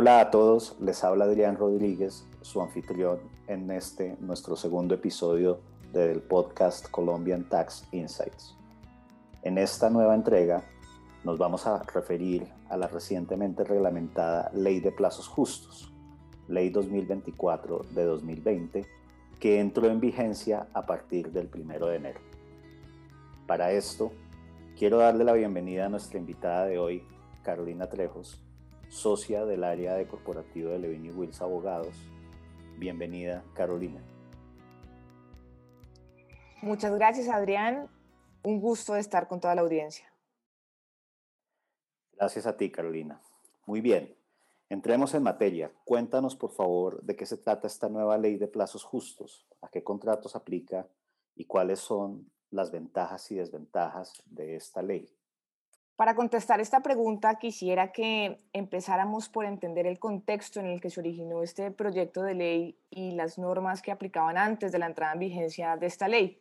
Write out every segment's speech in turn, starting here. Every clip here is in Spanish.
Hola a todos, les habla Adrián Rodríguez, su anfitrión en este nuestro segundo episodio del podcast Colombian Tax Insights. En esta nueva entrega nos vamos a referir a la recientemente reglamentada Ley de Plazos Justos, Ley 2024 de 2020, que entró en vigencia a partir del 1 de enero. Para esto, quiero darle la bienvenida a nuestra invitada de hoy, Carolina Trejos, socia del área de corporativo de Levin Wills Abogados. Bienvenida, Carolina. Muchas gracias, Adrián. Un gusto estar con toda la audiencia. Gracias a ti, Carolina. Muy bien. Entremos en materia. Cuéntanos, por favor, de qué se trata esta nueva ley de plazos justos, a qué contratos aplica y cuáles son las ventajas y desventajas de esta ley. Para contestar esta pregunta, quisiera que empezáramos por entender el contexto en el que se originó este proyecto de ley y las normas que aplicaban antes de la entrada en vigencia de esta ley.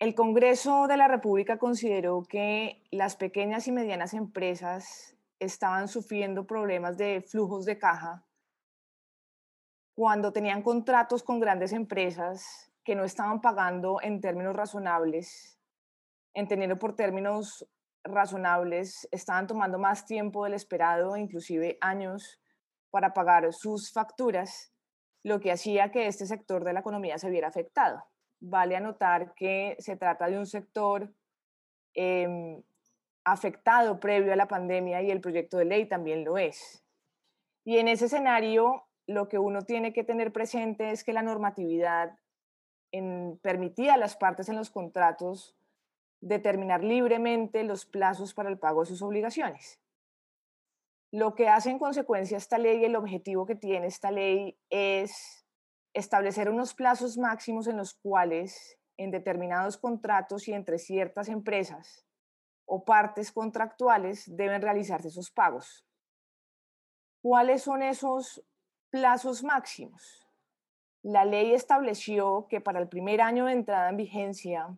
El Congreso de la República consideró que las pequeñas y medianas empresas estaban sufriendo problemas de flujos de caja cuando tenían contratos con grandes empresas que no estaban pagando en términos razonables, entendiendo por términos razonables, estaban tomando más tiempo del esperado, inclusive años, para pagar sus facturas, lo que hacía que este sector de la economía se viera afectado. Vale anotar que se trata de un sector eh, afectado previo a la pandemia y el proyecto de ley también lo es. Y en ese escenario, lo que uno tiene que tener presente es que la normatividad en, permitía a las partes en los contratos determinar libremente los plazos para el pago de sus obligaciones. Lo que hace en consecuencia esta ley, el objetivo que tiene esta ley es establecer unos plazos máximos en los cuales en determinados contratos y entre ciertas empresas o partes contractuales deben realizarse esos pagos. ¿Cuáles son esos plazos máximos? La ley estableció que para el primer año de entrada en vigencia,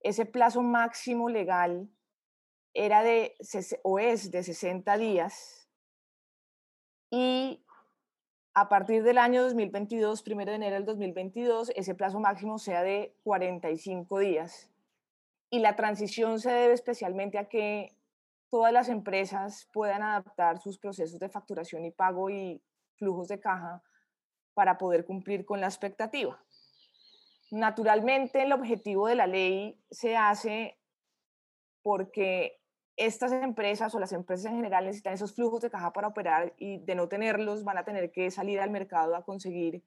ese plazo máximo legal era de o es de 60 días y a partir del año 2022, primero de enero del 2022, ese plazo máximo sea de 45 días y la transición se debe especialmente a que todas las empresas puedan adaptar sus procesos de facturación y pago y flujos de caja para poder cumplir con la expectativa. Naturalmente, el objetivo de la ley se hace porque estas empresas o las empresas en general necesitan esos flujos de caja para operar y de no tenerlos van a tener que salir al mercado a conseguir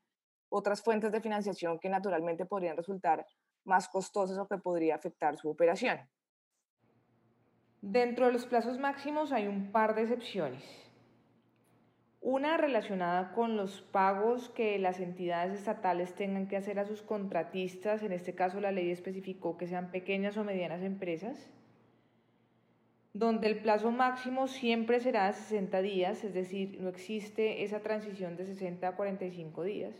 otras fuentes de financiación que naturalmente podrían resultar más costosas o que podría afectar su operación. Dentro de los plazos máximos hay un par de excepciones. Una relacionada con los pagos que las entidades estatales tengan que hacer a sus contratistas, en este caso la ley especificó que sean pequeñas o medianas empresas, donde el plazo máximo siempre será de 60 días, es decir, no existe esa transición de 60 a 45 días.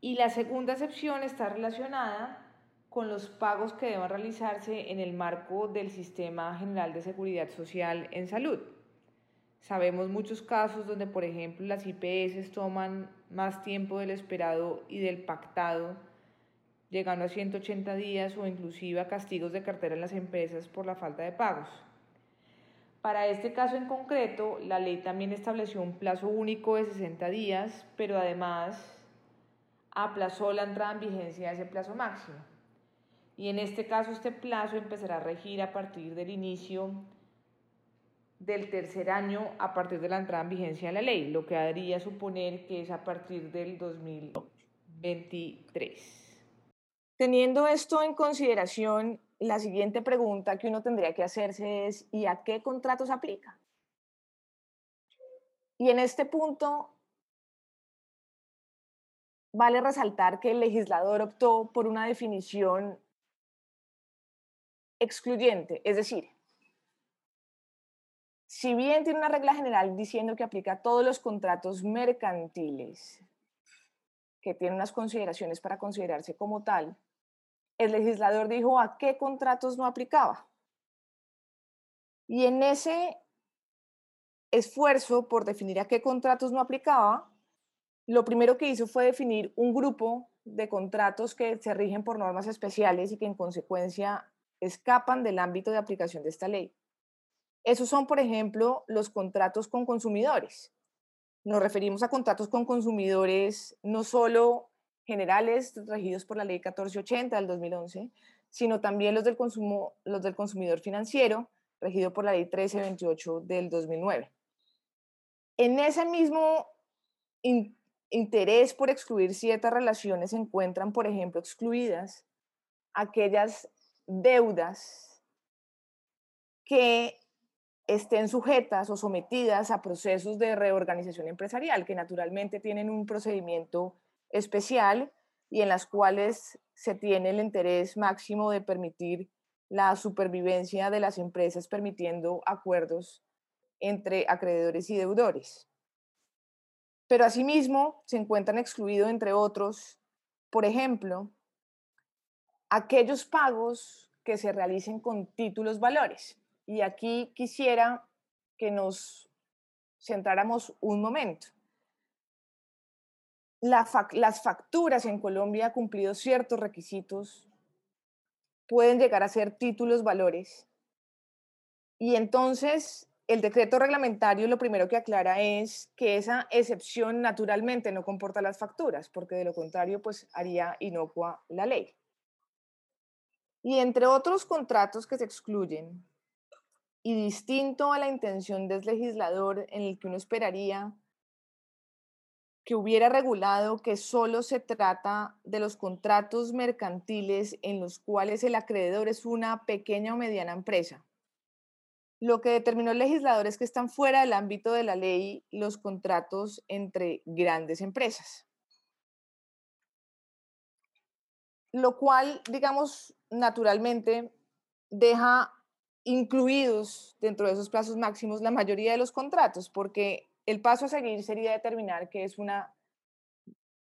Y la segunda excepción está relacionada con los pagos que deban realizarse en el marco del Sistema General de Seguridad Social en Salud. Sabemos muchos casos donde, por ejemplo, las IPS toman más tiempo del esperado y del pactado, llegando a 180 días o inclusive a castigos de cartera en las empresas por la falta de pagos. Para este caso en concreto, la ley también estableció un plazo único de 60 días, pero además aplazó la entrada en vigencia de ese plazo máximo. Y en este caso este plazo empezará a regir a partir del inicio del tercer año a partir de la entrada en vigencia de la ley, lo que haría suponer que es a partir del 2023. Teniendo esto en consideración, la siguiente pregunta que uno tendría que hacerse es, ¿y a qué contratos aplica? Y en este punto vale resaltar que el legislador optó por una definición excluyente, es decir, si bien tiene una regla general diciendo que aplica a todos los contratos mercantiles, que tiene unas consideraciones para considerarse como tal, el legislador dijo a qué contratos no aplicaba. Y en ese esfuerzo por definir a qué contratos no aplicaba, lo primero que hizo fue definir un grupo de contratos que se rigen por normas especiales y que en consecuencia escapan del ámbito de aplicación de esta ley. Esos son, por ejemplo, los contratos con consumidores. Nos referimos a contratos con consumidores no solo generales regidos por la ley 1480 del 2011, sino también los del, consumo, los del consumidor financiero, regido por la ley 1328 del 2009. En ese mismo interés por excluir ciertas relaciones se encuentran, por ejemplo, excluidas aquellas deudas que estén sujetas o sometidas a procesos de reorganización empresarial, que naturalmente tienen un procedimiento especial y en las cuales se tiene el interés máximo de permitir la supervivencia de las empresas, permitiendo acuerdos entre acreedores y deudores. Pero asimismo se encuentran excluidos, entre otros, por ejemplo, aquellos pagos que se realicen con títulos valores. Y aquí quisiera que nos centráramos un momento. las facturas en Colombia, cumplido ciertos requisitos, pueden llegar a ser títulos valores. Y entonces el decreto reglamentario lo primero que aclara es que esa excepción naturalmente no comporta las facturas, porque de lo contrario pues haría inocua la ley. Y entre otros contratos que se excluyen, y distinto a la intención del legislador en el que uno esperaría que hubiera regulado que solo se trata de los contratos mercantiles en los cuales el acreedor es una pequeña o mediana empresa. Lo que determinó el legislador es que están fuera del ámbito de la ley los contratos entre grandes empresas. Lo cual, digamos, naturalmente deja incluidos dentro de esos plazos máximos la mayoría de los contratos, porque el paso a seguir sería determinar que es una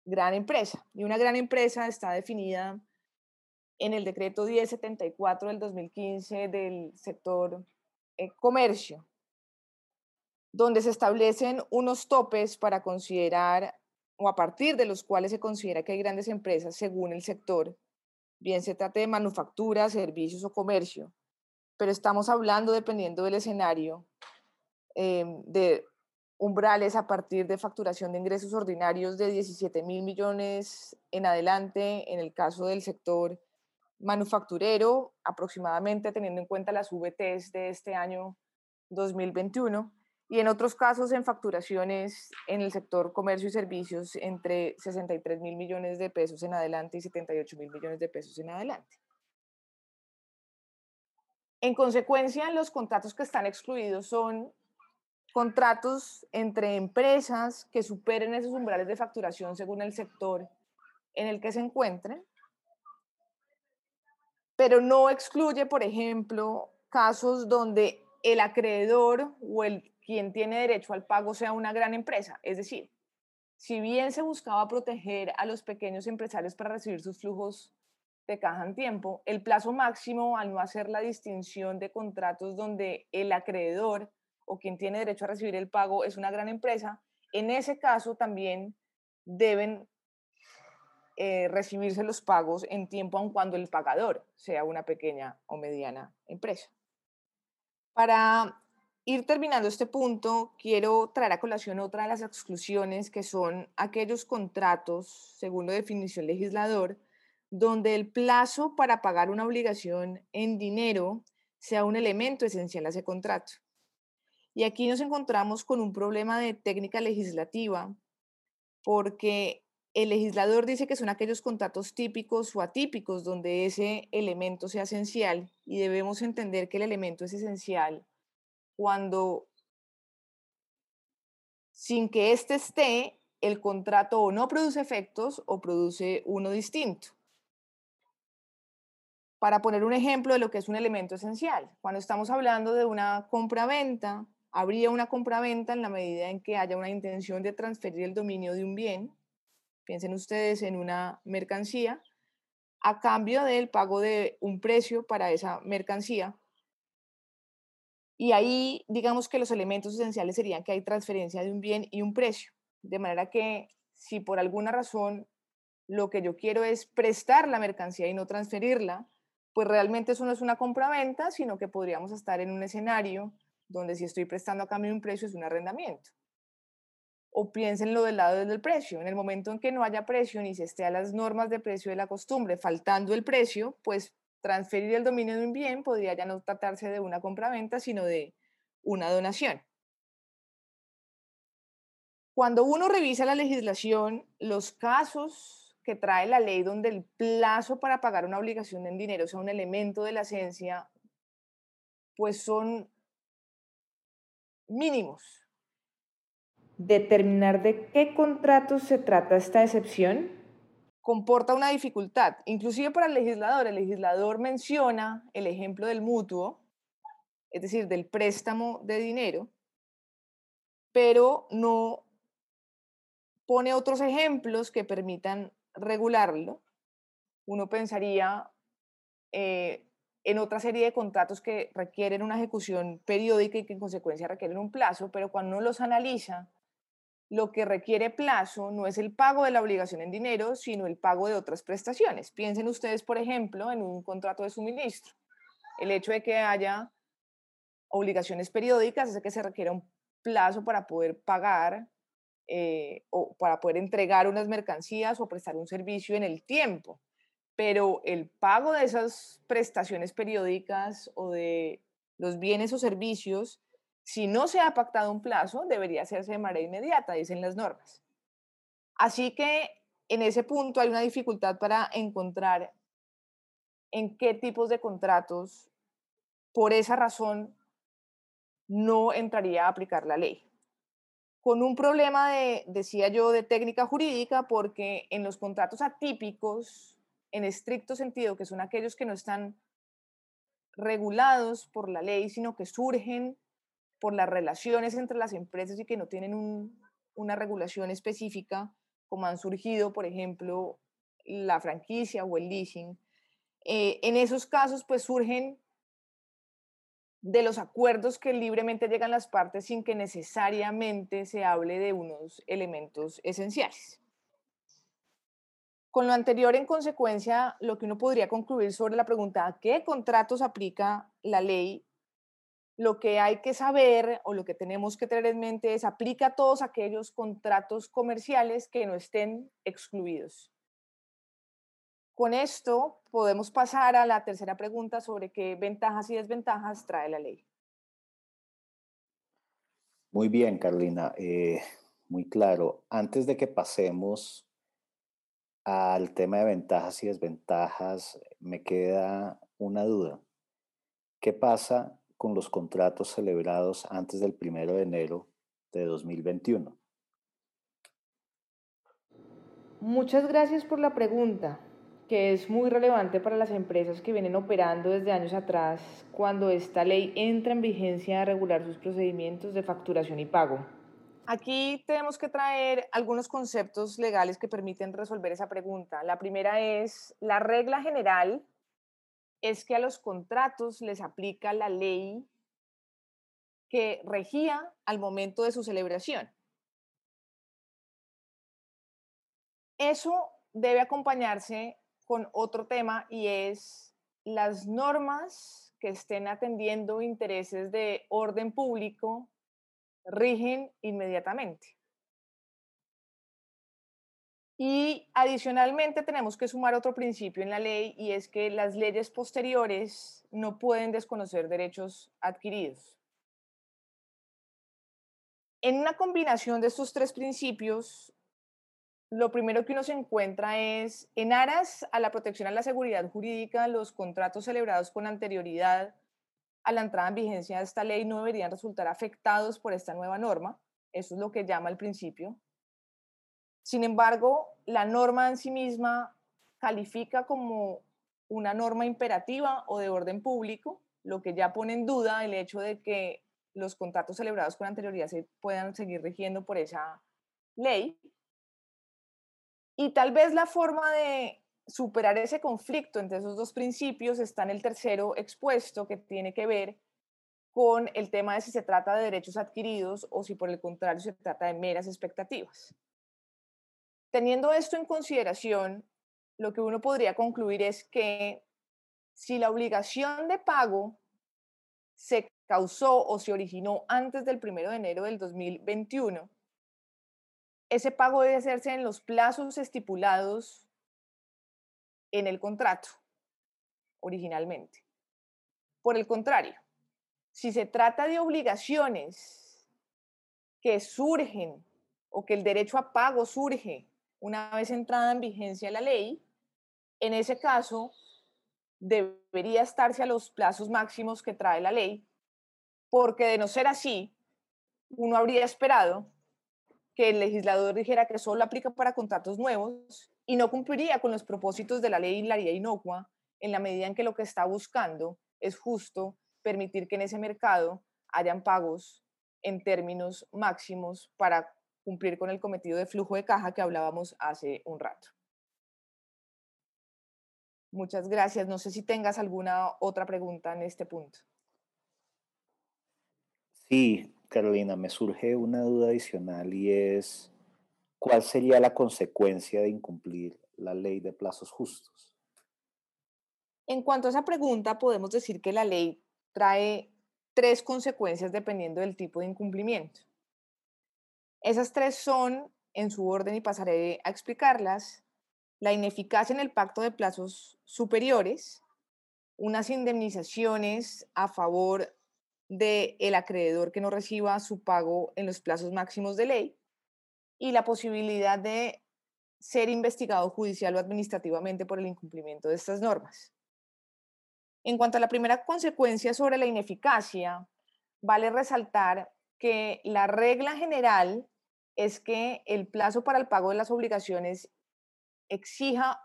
gran empresa. Y una gran empresa está definida en el decreto 1074 del 2015 del sector eh, comercio, donde se establecen unos topes para considerar o a partir de los cuales se considera que hay grandes empresas según el sector, bien se trate de manufactura, servicios o comercio, pero estamos hablando, dependiendo del escenario, em, de umbrales a partir de facturación de ingresos ordinarios de 17 mil millones en adelante, en el caso del sector manufacturero, aproximadamente teniendo en cuenta las VTs de este año 2021, y en otros casos en facturaciones en el sector comercio y servicios entre 63 mil millones de pesos en adelante y 78 mil millones de pesos en adelante. En consecuencia, los contratos que están excluidos son contratos entre empresas que superen esos umbrales de facturación según el sector en el que se encuentren, pero no excluye, por ejemplo, casos donde el acreedor o el quien tiene derecho al pago sea una gran empresa. Es decir, si bien se buscaba proteger a los pequeños empresarios para recibir sus flujos de caja en tiempo, el plazo máximo al no hacer la distinción de contratos donde el acreedor o quien tiene derecho a recibir el pago es una gran empresa, en ese caso también deben eh, recibirse los pagos en tiempo aun cuando el pagador sea una pequeña o mediana empresa. Para ir terminando este punto, quiero traer a colación otra de las exclusiones que son aquellos contratos, según la definición legislador, donde el plazo para pagar una obligación en dinero sea un elemento esencial a ese contrato. Y aquí nos encontramos con un problema de técnica legislativa, porque el legislador dice que son aquellos contratos típicos o atípicos donde ese elemento sea esencial y debemos entender que el elemento es esencial cuando sin que éste esté, el contrato o no produce efectos o produce uno distinto. Para poner un ejemplo de lo que es un elemento esencial, cuando estamos hablando de una compra-venta, habría una compra-venta en la medida en que haya una intención de transferir el dominio de un bien, piensen ustedes en una mercancía, a cambio del pago de un precio para esa mercancía. Y ahí, digamos que los elementos esenciales serían que hay transferencia de un bien y un precio. De manera que si por alguna razón lo que yo quiero es prestar la mercancía y no transferirla, pues realmente eso no es una compra-venta, sino que podríamos estar en un escenario donde si estoy prestando a cambio un precio es un arrendamiento. O piénsenlo del lado del precio. En el momento en que no haya precio ni se esté a las normas de precio de la costumbre, faltando el precio, pues transferir el dominio de un bien podría ya no tratarse de una compra-venta, sino de una donación. Cuando uno revisa la legislación, los casos que trae la ley donde el plazo para pagar una obligación en dinero sea un elemento de la esencia, pues son mínimos. Determinar de qué contratos se trata esta excepción comporta una dificultad, inclusive para el legislador. El legislador menciona el ejemplo del mutuo, es decir, del préstamo de dinero, pero no pone otros ejemplos que permitan regularlo. Uno pensaría eh, en otra serie de contratos que requieren una ejecución periódica y que en consecuencia requieren un plazo, pero cuando uno los analiza, lo que requiere plazo no es el pago de la obligación en dinero, sino el pago de otras prestaciones. Piensen ustedes, por ejemplo, en un contrato de suministro. El hecho de que haya obligaciones periódicas hace que se requiera un plazo para poder pagar eh, o para poder entregar unas mercancías o prestar un servicio en el tiempo. Pero el pago de esas prestaciones periódicas o de los bienes o servicios si no se ha pactado un plazo, debería hacerse de manera inmediata, dicen las normas. Así que en ese punto hay una dificultad para encontrar en qué tipos de contratos, por esa razón, no entraría a aplicar la ley. Con un problema de, decía yo, de técnica jurídica, porque en los contratos atípicos, en estricto sentido, que son aquellos que no están regulados por la ley, sino que surgen por las relaciones entre las empresas y que no tienen una regulación específica, como han surgido, por ejemplo, la franquicia o el leasing. Eh, en esos casos, pues surgen de los acuerdos que libremente llegan las partes sin que necesariamente se hable de unos elementos esenciales. Con lo anterior, en consecuencia, lo que uno podría concluir sobre la pregunta ¿a qué contratos aplica la ley lo que hay que saber o lo que tenemos que tener en mente es aplica a todos aquellos contratos comerciales que no estén excluidos. Con esto podemos pasar a la tercera pregunta sobre qué ventajas y desventajas trae la ley. Muy bien, Carolina, eh, muy claro. Antes de que pasemos al tema de ventajas y desventajas, me queda una duda. ¿Qué pasa con los contratos celebrados antes del 1 de enero de 2021? Muchas gracias por la pregunta, que es muy relevante para las empresas que vienen operando desde años atrás cuando esta ley entra en vigencia a regular sus procedimientos de facturación y pago. Aquí tenemos que traer algunos conceptos legales que permiten resolver esa pregunta. La primera es la regla general es que a los contratos les aplica la ley que regía al momento de su celebración. Eso debe acompañarse con otro tema y es las normas que estén atendiendo intereses de orden público rigen inmediatamente. Y adicionalmente tenemos que sumar otro principio en la ley y es que las leyes posteriores no pueden desconocer derechos adquiridos. En una combinación de estos tres principios, lo primero que uno se encuentra es, en aras a la protección a la seguridad jurídica, los contratos celebrados con anterioridad a la entrada en vigencia de esta ley no deberían resultar afectados por esta nueva norma. Eso es lo que llama el principio. Sin embargo, la norma en sí misma califica como una norma imperativa o de orden público, lo que ya pone en duda el hecho de que los contratos celebrados con anterioridad se puedan seguir rigiendo por esa ley. Y tal vez la forma de superar ese conflicto entre esos dos principios está en el tercero expuesto, que tiene que ver con el tema de si se trata de derechos adquiridos o si por el contrario se trata de meras expectativas. Teniendo esto en consideración, lo que uno podría concluir es que si la obligación de pago se causó o se originó antes del 1 de enero del 2021, ese pago debe hacerse en los plazos estipulados en el contrato originalmente. Por el contrario, si se trata de obligaciones que surgen o que el derecho a pago surge una vez entrada en vigencia la ley, en ese caso debería estarse a los plazos máximos que trae la ley, porque de no ser así, uno habría esperado que el legislador dijera que solo aplica para contratos nuevos y no cumpliría con los propósitos de la ley ley inocua en la medida en que lo que está buscando es justo permitir que en ese mercado hayan pagos en términos máximos para cumplir con el cometido de flujo de caja que hablábamos hace un rato. Muchas gracias. No sé si tengas alguna otra pregunta en este punto. Sí, Carolina, me surge una duda adicional y es, ¿cuál sería la consecuencia de incumplir la ley de plazos justos? En cuanto a esa pregunta, podemos decir que la ley trae tres consecuencias dependiendo del tipo de incumplimiento. Esas tres son, en su orden y pasaré a explicarlas, la ineficacia en el pacto de plazos superiores, unas indemnizaciones a favor del el acreedor que no reciba su pago en los plazos máximos de ley y la posibilidad de ser investigado judicial o administrativamente por el incumplimiento de estas normas. En cuanto a la primera consecuencia sobre la ineficacia, vale resaltar que la regla general es que el plazo para el pago de las obligaciones exija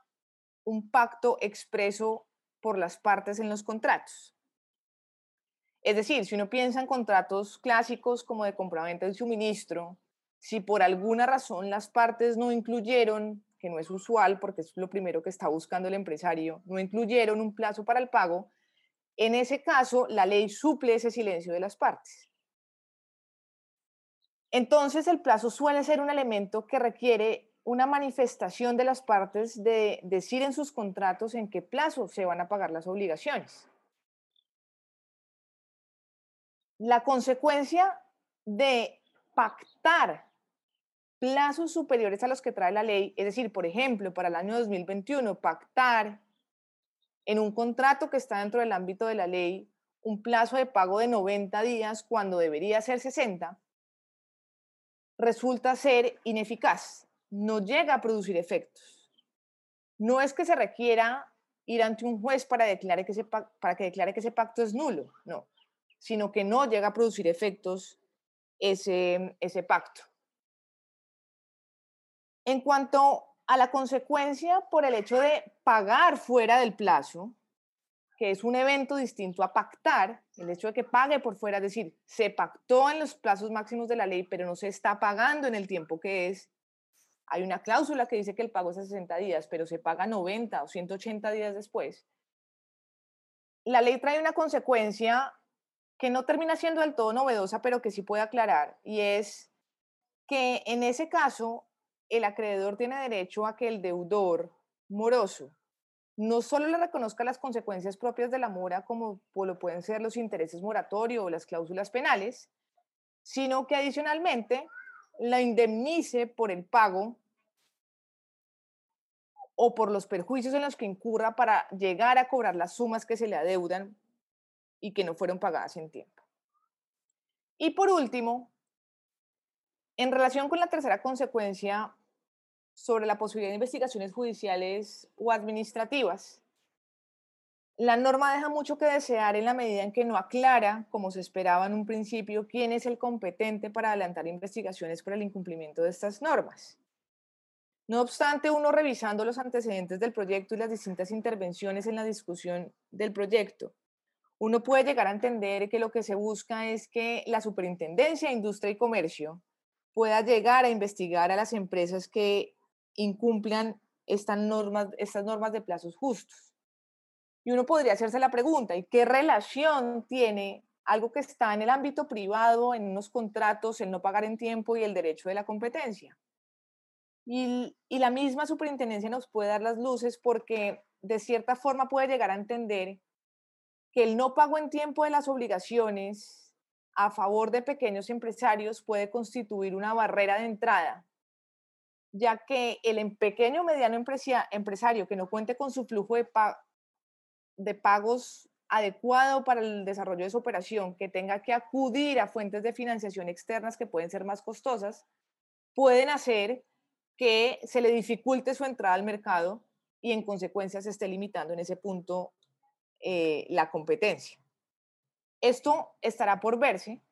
un pacto expreso por las partes en los contratos. Es decir, si uno piensa en contratos clásicos como de compraventa y suministro, si por alguna razón las partes no incluyeron, que no es usual porque es lo primero que está buscando el empresario, no incluyeron un plazo para el pago, en ese caso la ley suple ese silencio de las partes. Entonces el plazo suele ser un elemento que requiere una manifestación de las partes de decir en sus contratos en qué plazo se van a pagar las obligaciones. La consecuencia de pactar plazos superiores a los que trae la ley, es decir, por ejemplo, para el año 2021, pactar en un contrato que está dentro del ámbito de la ley un plazo de pago de 90 días cuando debería ser 60, resulta ser ineficaz no llega a producir efectos. No es que se requiera ir ante un juez para, declare que ese, para que declare que ese pacto es nulo, no, sino que no llega a producir efectos ese, ese pacto. En cuanto a la consecuencia por el hecho de pagar fuera del plazo, que es un evento distinto a pactar, el hecho de que pague por fuera, es decir, se pactó en los plazos máximos de la ley, pero no se está pagando en el tiempo que es, hay una cláusula que dice que el pago es a 60 días, pero se paga 90 o 180 días después. La ley trae una consecuencia que no termina siendo del todo novedosa, pero que sí puede aclarar, y es que en ese caso el acreedor tiene derecho a que el deudor moroso no solo le reconozca las consecuencias propias de la mora, como lo pueden ser los intereses moratorios o las cláusulas penales, sino que adicionalmente la indemnice por el pago o por los perjuicios en los que incurra para llegar a cobrar las sumas que se le adeudan y que no fueron pagadas en tiempo. Y por último, en relación con la tercera consecuencia sobre la posibilidad de investigaciones judiciales o administrativas, la norma deja mucho que desear en la medida en que no aclara, como se esperaba en un principio, quién es el competente para adelantar investigaciones por el incumplimiento de estas normas. No obstante, uno revisando los antecedentes del proyecto y las distintas intervenciones en la discusión del proyecto, uno puede llegar a entender que lo que se busca es que la Superintendencia de Industria y Comercio pueda llegar a investigar a las empresas que incumplan estas normas, estas normas de plazos justos. Y uno podría hacerse la pregunta, ¿y qué relación tiene algo que está en el ámbito privado, en unos contratos, el no pagar en tiempo y el derecho de la competencia. Y, y, la misma superintendencia nos puede dar las luces porque de cierta forma puede llegar a entender que el no pago en tiempo de las obligaciones a favor de pequeños empresarios puede constituir una barrera de entrada, ya que el em, pequeño o mediano empresario que no cuente con su flujo de, de pagos adecuado para el desarrollo de su operación, que tenga que acudir a fuentes de financiación externas que pueden ser más costosas, pueden hacer que se le dificulte su entrada al mercado y en consecuencia se esté limitando en ese punto eh, la competencia. Esto estará por verse.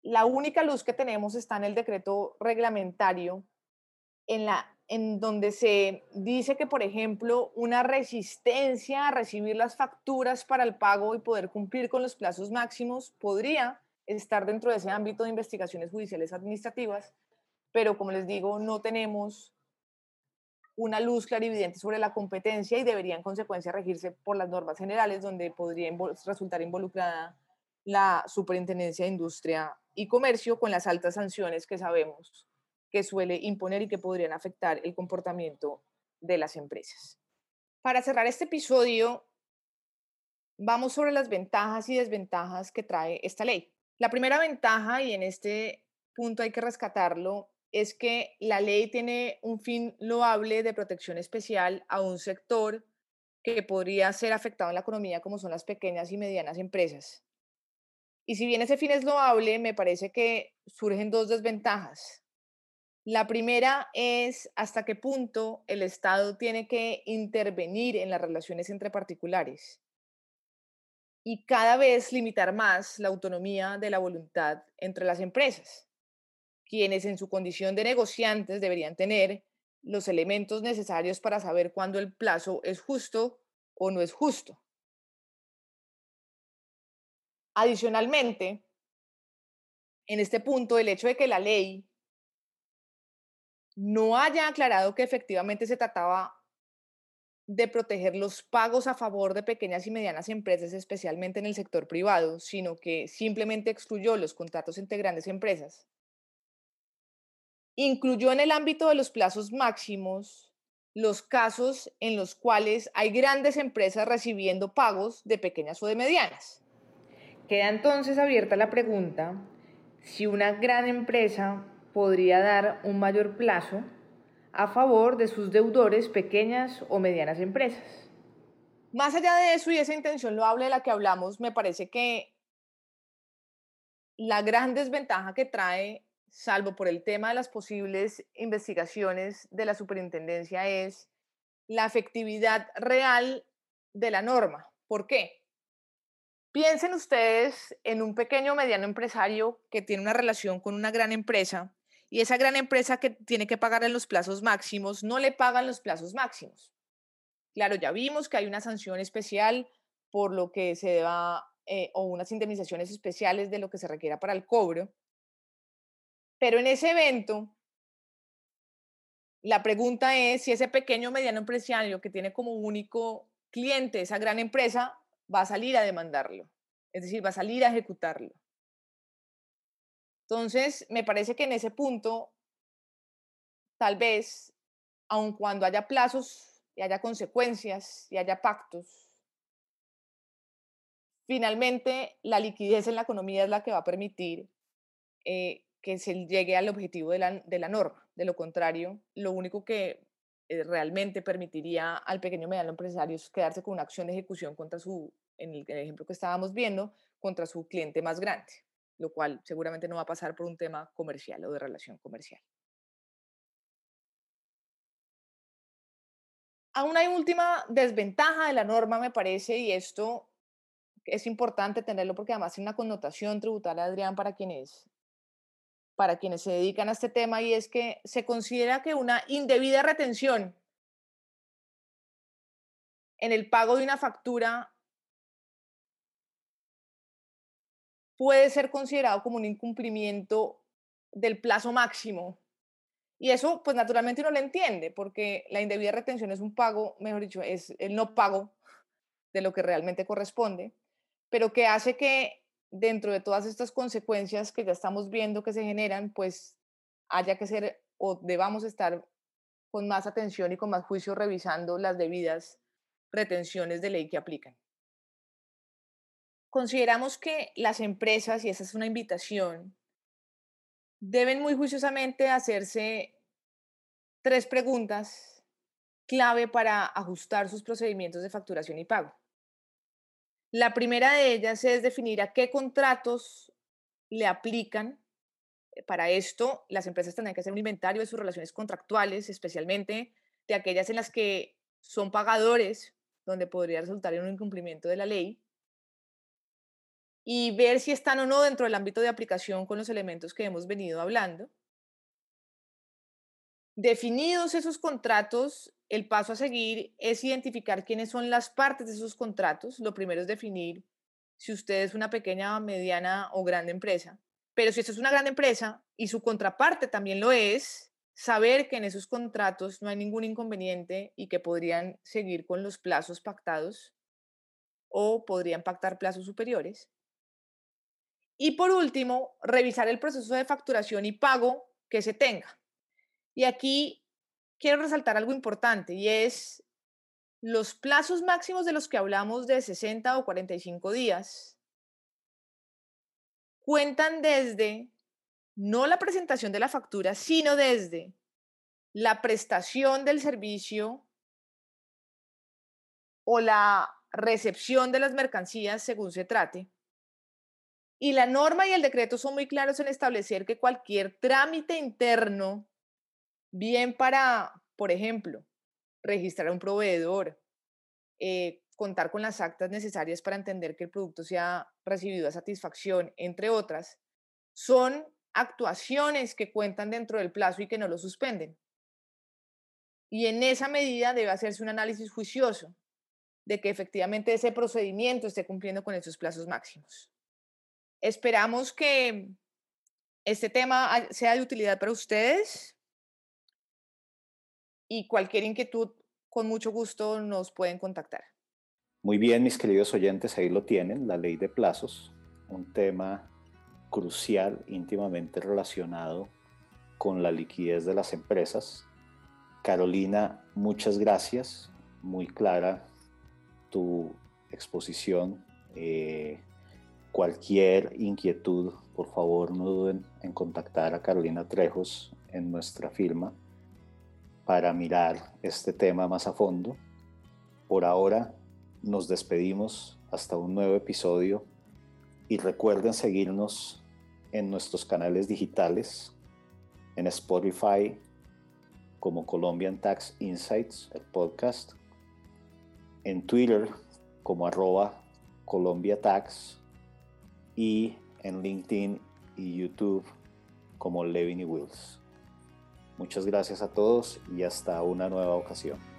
La única luz que tenemos está en el decreto reglamentario, en, la, en donde se dice que, por ejemplo, una resistencia a recibir las facturas para el pago y poder cumplir con los plazos máximos podría estar dentro de ese ámbito de investigaciones judiciales administrativas, pero como les digo, no tenemos una luz clarividente sobre la competencia y debería en consecuencia regirse por las normas generales donde podría resultar involucrada la Superintendencia de Industria y Comercio con las altas sanciones que sabemos que suele imponer y que podrían afectar el comportamiento de las empresas. Para cerrar este episodio, vamos sobre las ventajas y desventajas que trae esta ley. La primera ventaja, y en este punto hay que rescatarlo, es que la ley tiene un fin loable de protección especial a un sector que podría ser afectado en la economía, como son las pequeñas y medianas empresas. Y si bien ese fin es loable, me parece que surgen dos desventajas. La primera es hasta qué punto el Estado tiene que intervenir en las relaciones entre particulares y cada vez limitar más la autonomía de la voluntad entre las empresas quienes en su condición de negociantes deberían tener los elementos necesarios para saber cuándo el plazo es justo o no es justo. Adicionalmente, en este punto, el hecho de que la ley no haya aclarado que efectivamente se trataba de proteger los pagos a favor de pequeñas y medianas empresas, especialmente en el sector privado, sino que simplemente excluyó los contratos entre grandes empresas, incluyó en el ámbito de los plazos máximos los casos en los cuales hay grandes empresas recibiendo pagos de pequeñas o de medianas. Queda entonces abierta la pregunta si una gran empresa podría dar un mayor plazo a favor de sus deudores pequeñas o medianas empresas. Más allá de eso y esa intención loable de la que hablamos, me parece que la gran desventaja que trae salvo por el tema de las posibles investigaciones de la superintendencia, es la efectividad real de la norma. ¿Por qué? Piensen ustedes en un pequeño o mediano empresario que tiene una relación con una gran empresa y esa gran empresa que tiene que pagar en los plazos máximos no le pagan los plazos máximos. Claro, ya vimos que hay una sanción especial por lo que se deba eh, o unas indemnizaciones especiales de lo que se requiera para el cobro, pero en ese evento, la pregunta es si ese pequeño o mediano empresario que tiene como único cliente esa gran empresa va a salir a demandarlo, es decir, va a salir a ejecutarlo. Entonces, me parece que en ese punto, tal vez, aun cuando haya plazos y haya consecuencias y haya pactos, finalmente la liquidez en la economía es la que va a permitir eh, que se llegue al objetivo de la, de la norma. De lo contrario, lo único que eh, realmente permitiría al pequeño y mediano empresario es quedarse con una acción de ejecución contra su, en el, ejemplo que estábamos viendo, contra su cliente más grande, lo cual seguramente no va a pasar por un tema comercial o de relación comercial. Aún hay última desventaja de la norma, me parece, y esto es importante tenerlo porque además tiene una connotación tributaria, Adrián, para quienes para quienes se dedican a este tema y es que se considera que una indebida retención en el pago de una factura puede ser considerado como un incumplimiento del plazo máximo. Y eso, pues naturalmente uno lo entiende, porque la indebida retención es un pago, mejor dicho, es el no pago de lo que realmente corresponde, pero que hace que dentro de todas estas consecuencias que ya estamos viendo que se generan, pues haya que ser o debamos estar con más atención y con más juicio revisando las debidas retenciones de ley que aplican. Consideramos que las empresas, y esa es una invitación, deben muy juiciosamente hacerse tres preguntas clave para ajustar sus procedimientos de facturación y pago. La primera de ellas es definir a qué contratos le aplican. Eh, para esto, las empresas tendrán que hacer un inventario de sus relaciones contractuales, especialmente de aquellas en las que son pagadores, donde podría resultar en un incumplimiento de la ley, y ver si están o no dentro del ámbito de aplicación con los elementos que hemos venido hablando. Definidos esos contratos, el paso a seguir es identificar quiénes son las partes de esos contratos. Lo primero es definir si usted es una pequeña, mediana o grande empresa. Pero si esto es una gran empresa y su contraparte también lo es, saber que en esos contratos no hay ningún inconveniente y que podrían seguir con los plazos pactados o podrían pactar plazos superiores. Y por último, revisar el proceso de facturación y pago que se tenga. Y aquí quiero resaltar algo importante y es los plazos máximos de los que hablamos de 60 o 45 días cuentan desde no la presentación de la factura, sino desde la prestación del servicio o la recepción de las mercancías según se trate. Y la norma y el decreto son muy claros en establecer que cualquier trámite interno bien para, por ejemplo, registrar a un proveedor, eh, contar con las actas necesarias para entender que el producto se ha recibido a satisfacción, entre otras, son actuaciones que cuentan dentro del plazo y que no lo suspenden. Y en esa medida debe hacerse un análisis juicioso de que efectivamente ese procedimiento esté cumpliendo con esos plazos máximos. Esperamos que este tema sea de utilidad para ustedes y cualquier inquietud, con mucho gusto nos pueden contactar. Muy bien, mis queridos oyentes, ahí lo tienen, la ley de plazos, un tema crucial, íntimamente relacionado con la liquidez de las empresas. Carolina, muchas gracias, muy clara tu exposición. Eh, cualquier inquietud, por favor, no duden en contactar a Carolina Trejos en nuestra firma para mirar este tema más a fondo. Por ahora nos despedimos hasta un nuevo episodio y recuerden seguirnos en nuestros canales digitales, en Spotify como Colombian Tax Insights, el podcast, en Twitter como arroba Colombia Tax y en LinkedIn y YouTube como Levin y Wills. Muchas gracias a todos y hasta una nueva ocasión.